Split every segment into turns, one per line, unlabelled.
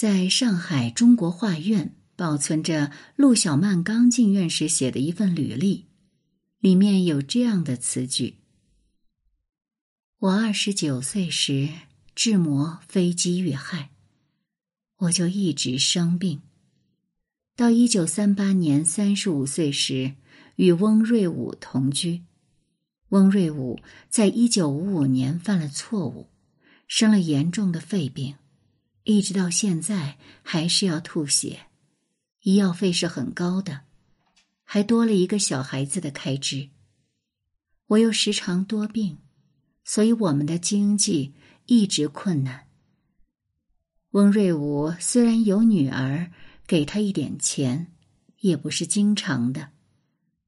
在上海中国画院保存着陆小曼刚进院时写的一份履历，里面有这样的词句：“我二十九岁时志摩飞机遇害，我就一直生病。到一九三八年三十五岁时，与翁瑞武同居。翁瑞武在一九五五年犯了错误。”生了严重的肺病，一直到现在还是要吐血，医药费是很高的，还多了一个小孩子的开支。我又时常多病，所以我们的经济一直困难。翁瑞武虽然有女儿给他一点钱，也不是经常的。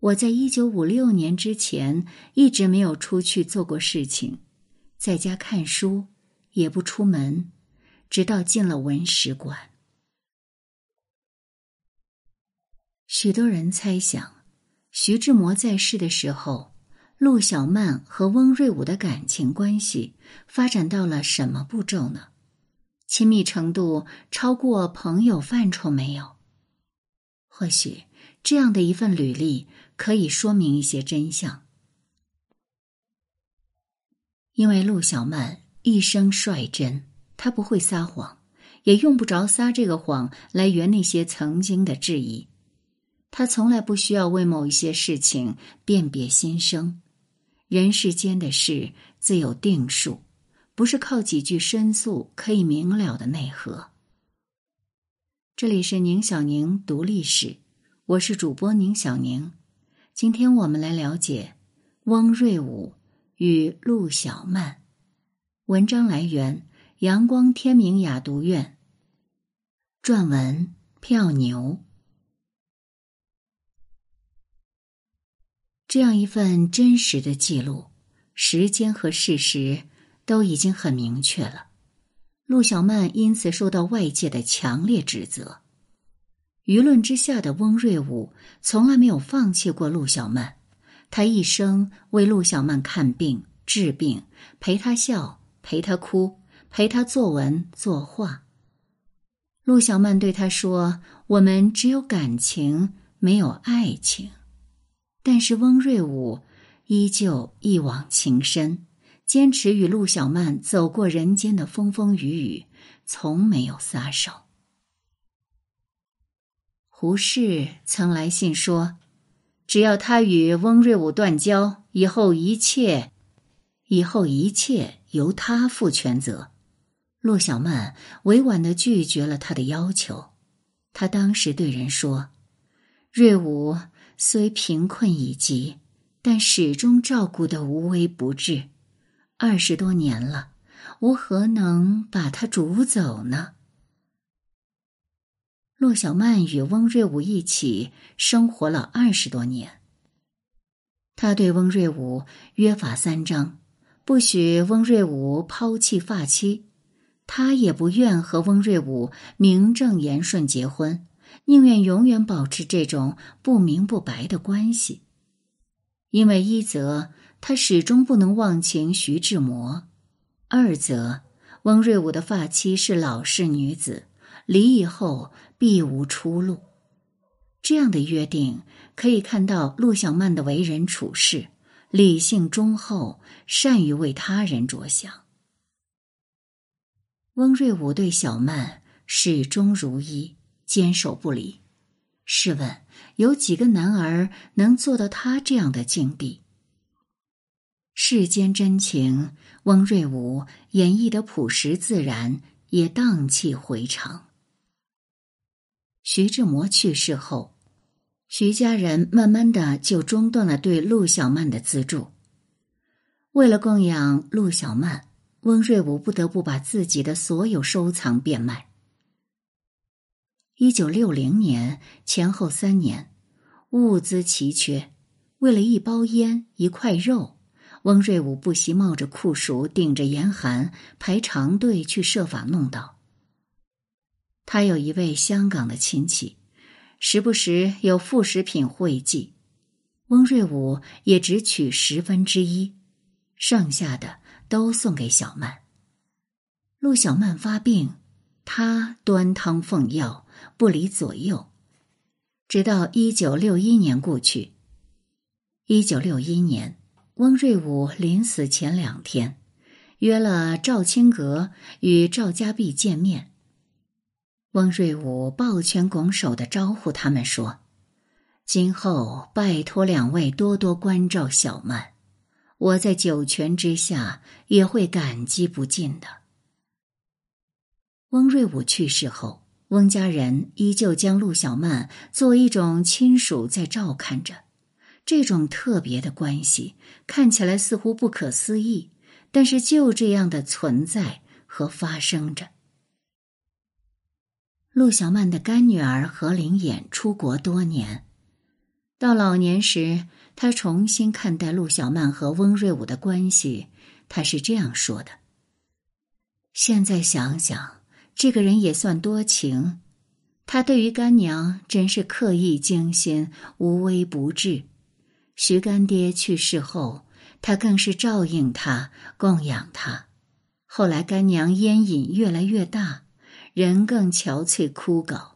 我在一九五六年之前一直没有出去做过事情，在家看书。也不出门，直到进了文史馆。许多人猜想，徐志摩在世的时候，陆小曼和翁瑞武的感情关系发展到了什么步骤呢？亲密程度超过朋友范畴没有？或许这样的一份履历可以说明一些真相，因为陆小曼。一生率真，他不会撒谎，也用不着撒这个谎来圆那些曾经的质疑。他从来不需要为某一些事情辨别心声。人世间的事自有定数，不是靠几句申诉可以明了的内核。这里是宁小宁读历史，我是主播宁小宁。今天我们来了解翁瑞武与陆小曼。文章来源：阳光天明雅读院。撰文：票牛。这样一份真实的记录，时间和事实都已经很明确了。陆小曼因此受到外界的强烈指责。舆论之下的翁瑞武从来没有放弃过陆小曼，他一生为陆小曼看病、治病，陪她笑。陪她哭，陪他作文作画。陆小曼对他说：“我们只有感情，没有爱情。”但是翁瑞武依旧一往情深，坚持与陆小曼走过人间的风风雨雨，从没有撒手。胡适曾来信说：“只要他与翁瑞武断交，以后一切，以后一切。”由他负全责，陆小曼委婉的拒绝了他的要求。他当时对人说：“瑞武虽贫困已极，但始终照顾的无微不至。二十多年了，我何能把他逐走呢？”陆小曼与翁瑞武一起生活了二十多年。他对翁瑞武约法三章。不许翁瑞武抛弃发妻，他也不愿和翁瑞武名正言顺结婚，宁愿永远保持这种不明不白的关系。因为一则他始终不能忘情徐志摩，二则翁瑞武的发妻是老式女子，离异后必无出路。这样的约定可以看到陆小曼的为人处事。理性忠厚，善于为他人着想。翁瑞武对小曼始终如一，坚守不离。试问，有几个男儿能做到他这样的境地？世间真情，翁瑞武演绎的朴实自然，也荡气回肠。徐志摩去世后。徐家人慢慢的就中断了对陆小曼的资助。为了供养陆小曼，翁瑞武不得不把自己的所有收藏变卖。一九六零年前后三年，物资奇缺，为了一包烟、一块肉，翁瑞武不惜冒着酷暑，顶着严寒排长队去设法弄到。他有一位香港的亲戚。时不时有副食品汇寄，翁瑞武也只取十分之一，剩下的都送给小曼。陆小曼发病，他端汤奉药，不离左右，直到一九六一年过去。一九六一年，翁瑞武临死前两天，约了赵青阁与赵家弼见面。翁瑞武抱拳拱手的招呼他们说：“今后拜托两位多多关照小曼，我在九泉之下也会感激不尽的。”翁瑞武去世后，翁家人依旧将陆小曼作为一种亲属在照看着。这种特别的关系看起来似乎不可思议，但是就这样的存在和发生着。陆小曼的干女儿何灵眼出国多年，到老年时，他重新看待陆小曼和翁瑞武的关系，他是这样说的：“现在想想，这个人也算多情，他对于干娘真是刻意精心，无微不至。”徐干爹去世后，他更是照应他、供养他。后来干娘烟瘾越来越大，人更憔悴枯槁，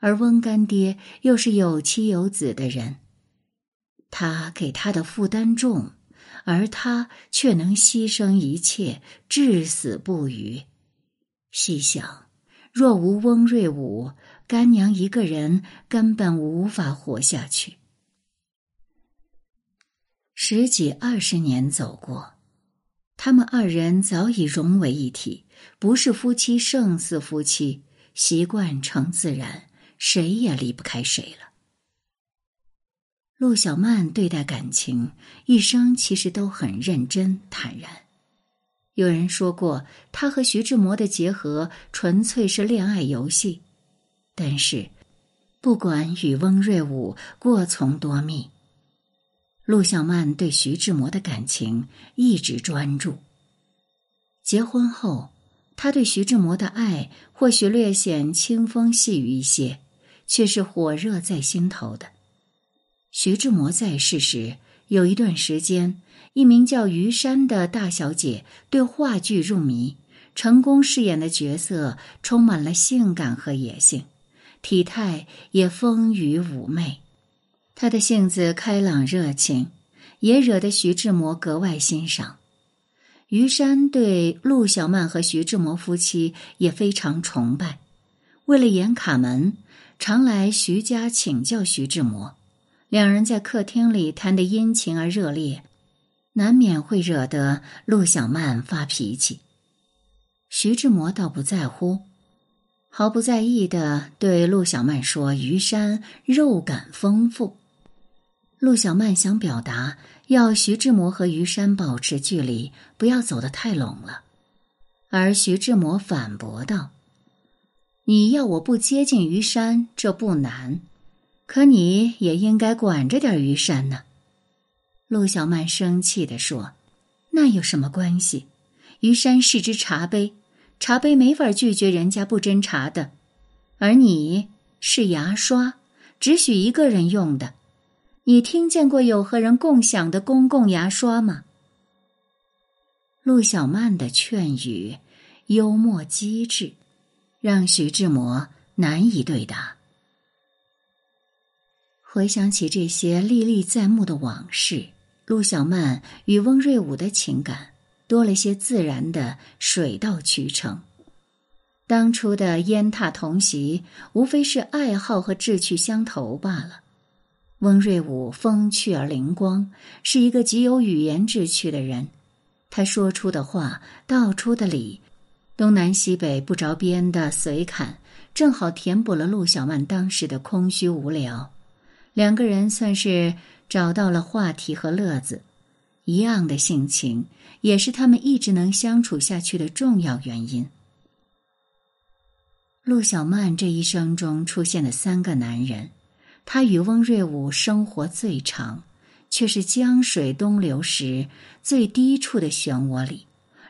而翁干爹又是有妻有子的人，他给他的负担重，而他却能牺牲一切，至死不渝。细想，若无翁瑞武，干娘一个人根本无法活下去。十几二十年走过，他们二人早已融为一体，不是夫妻胜似夫妻，习惯成自然，谁也离不开谁了。陆小曼对待感情，一生其实都很认真坦然。有人说过，她和徐志摩的结合纯粹是恋爱游戏，但是，不管与翁瑞武过从多密。陆小曼对徐志摩的感情一直专注。结婚后，她对徐志摩的爱或许略显清风细雨一些，却是火热在心头的。徐志摩在世时，有一段时间，一名叫于山的大小姐对话剧入迷，成功饰演的角色充满了性感和野性，体态也丰腴妩媚。她的性子开朗热情，也惹得徐志摩格外欣赏。于山对陆小曼和徐志摩夫妻也非常崇拜，为了演《卡门》，常来徐家请教徐志摩。两人在客厅里谈得殷勤而热烈，难免会惹得陆小曼发脾气。徐志摩倒不在乎，毫不在意的对陆小曼说：“于山肉感丰富。”陆小曼想表达，要徐志摩和于山保持距离，不要走得太拢了。而徐志摩反驳道：“你要我不接近于山，这不难，可你也应该管着点于山呢。”陆小曼生气地说：“那有什么关系？于山是只茶杯，茶杯没法拒绝人家不斟茶的，而你是牙刷，只许一个人用的。”你听见过有和人共享的公共牙刷吗？陆小曼的劝语幽默机智，让徐志摩难以对答。回想起这些历历在目的往事，陆小曼与翁瑞武的情感多了些自然的水到渠成。当初的烟榻同席，无非是爱好和志趣相投罢了。翁瑞武风趣而灵光，是一个极有语言志趣的人。他说出的话，道出的理，东南西北不着边的随侃，正好填补了陆小曼当时的空虚无聊。两个人算是找到了话题和乐子，一样的性情，也是他们一直能相处下去的重要原因。陆小曼这一生中出现的三个男人。他与翁瑞武生活最长，却是江水东流时最低处的漩涡里，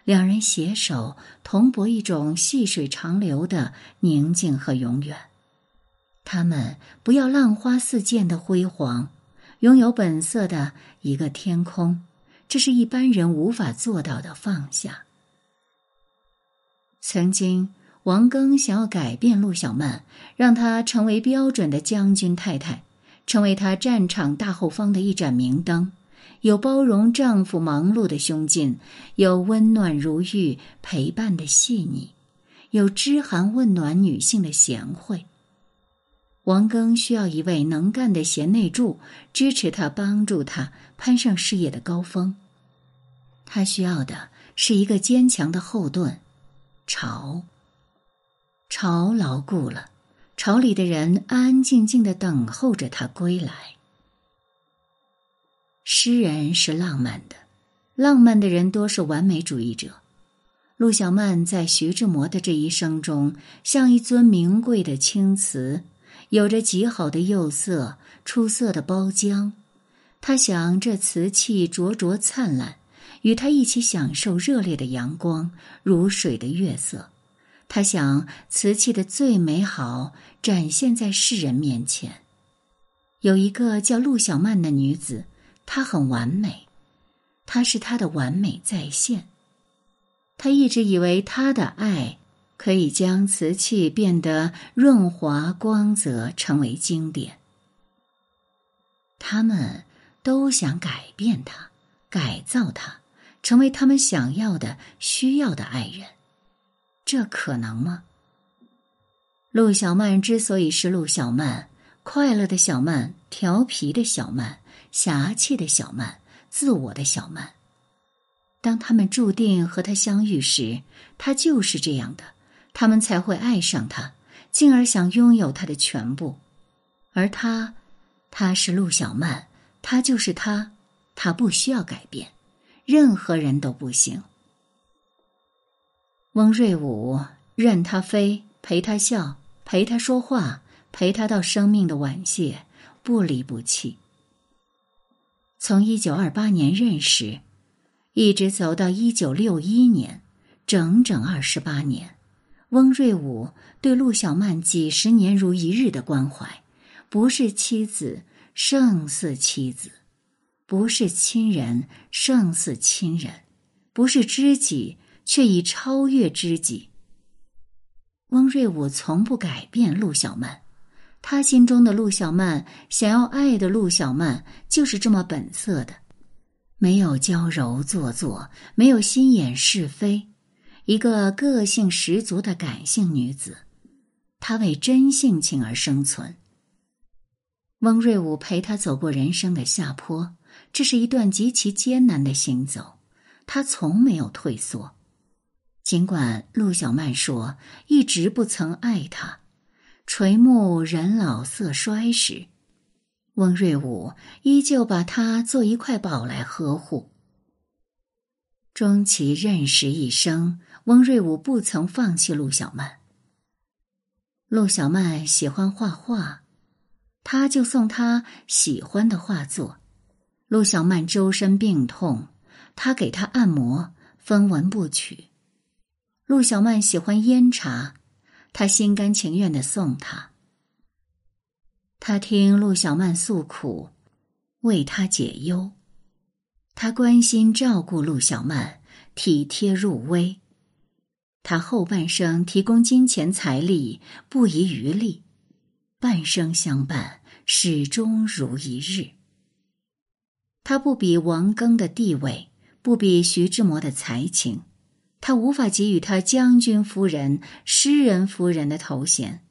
两人携手同泊一种细水长流的宁静和永远。他们不要浪花四溅的辉煌，拥有本色的一个天空，这是一般人无法做到的放下。曾经，王庚想要改变陆小曼，让她成为标准的将军太太，成为他战场大后方的一盏明灯，有包容丈夫忙碌的胸襟，有温暖如玉陪伴的细腻，有知寒问暖女性的贤惠。王庚需要一位能干的贤内助，支持他，帮助他攀上事业的高峰。他需要的是一个坚强的后盾，巢。巢牢固了，巢里的人安安静静的等候着他归来。诗人是浪漫的，浪漫的人多是完美主义者。陆小曼在徐志摩的这一生中，像一尊名贵的青瓷，有着极好的釉色、出色的包浆。他想，这瓷器灼灼灿烂，与他一起享受热烈的阳光、如水的月色。他想，瓷器的最美好展现在世人面前。有一个叫陆小曼的女子，他很完美，他是他的完美再现。他一直以为他的爱可以将瓷器变得润滑光泽，成为经典。他们都想改变他，改造他，成为他们想要的、需要的爱人。这可能吗？陆小曼之所以是陆小曼，快乐的小曼，调皮的小曼，侠气的小曼，自我的小曼。当他们注定和他相遇时，他就是这样的，他们才会爱上他，进而想拥有他的全部。而他，他是陆小曼，他就是他，他不需要改变，任何人都不行。翁瑞武任他飞，陪他笑，陪他说话，陪他到生命的晚谢，不离不弃。从一九二八年认识，一直走到一九六一年，整整二十八年。翁瑞武对陆小曼几十年如一日的关怀，不是妻子胜似妻子，不是亲人胜似亲人，不是知己。却已超越知己。翁瑞武从不改变陆小曼，他心中的陆小曼，想要爱的陆小曼，就是这么本色的，没有娇柔做作，没有心眼是非，一个个性十足的感性女子，她为真性情而生存。翁瑞武陪她走过人生的下坡，这是一段极其艰难的行走，他从没有退缩。尽管陆小曼说一直不曾爱他，垂暮人老色衰时，翁瑞武依旧把他做一块宝来呵护。终其认识一生，翁瑞武不曾放弃陆小曼。陆小曼喜欢画画，他就送他喜欢的画作。陆小曼周身病痛，他给他按摩，分文不取。陆小曼喜欢烟茶，他心甘情愿的送她。他听陆小曼诉苦，为她解忧。他关心照顾陆小曼，体贴入微。他后半生提供金钱财力，不遗余力，半生相伴，始终如一日。他不比王庚的地位，不比徐志摩的才情。他无法给予他将军夫人、诗人夫人的头衔，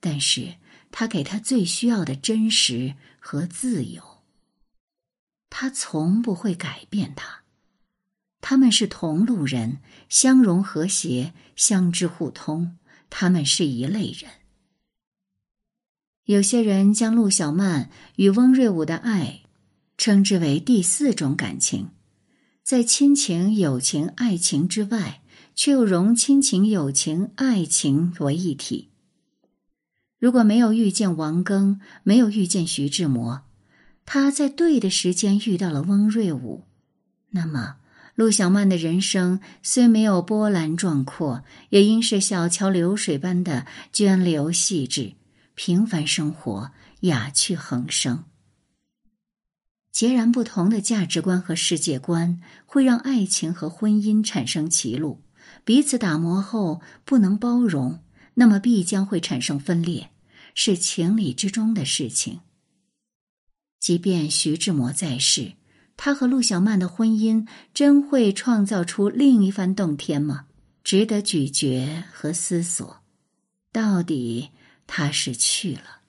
但是他给他最需要的真实和自由。他从不会改变他，他们是同路人，相融和谐，相知互通，他们是一类人。有些人将陆小曼与翁瑞武的爱称之为第四种感情。在亲情、友情、爱情之外，却又融亲情、友情、爱情为一体。如果没有遇见王庚，没有遇见徐志摩，他在对的时间遇到了翁瑞武，那么陆小曼的人生虽没有波澜壮阔，也应是小桥流水般的涓流细致，平凡生活，雅趣横生。截然不同的价值观和世界观，会让爱情和婚姻产生歧路，彼此打磨后不能包容，那么必将会产生分裂，是情理之中的事情。即便徐志摩在世，他和陆小曼的婚姻真会创造出另一番洞天吗？值得咀嚼和思索。到底他是去了，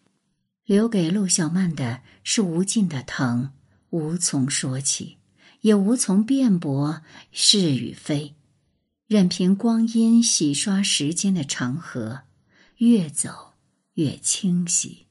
留给陆小曼的是无尽的疼，无从说起，也无从辩驳是与非，任凭光阴洗刷时间的长河，越走越清晰。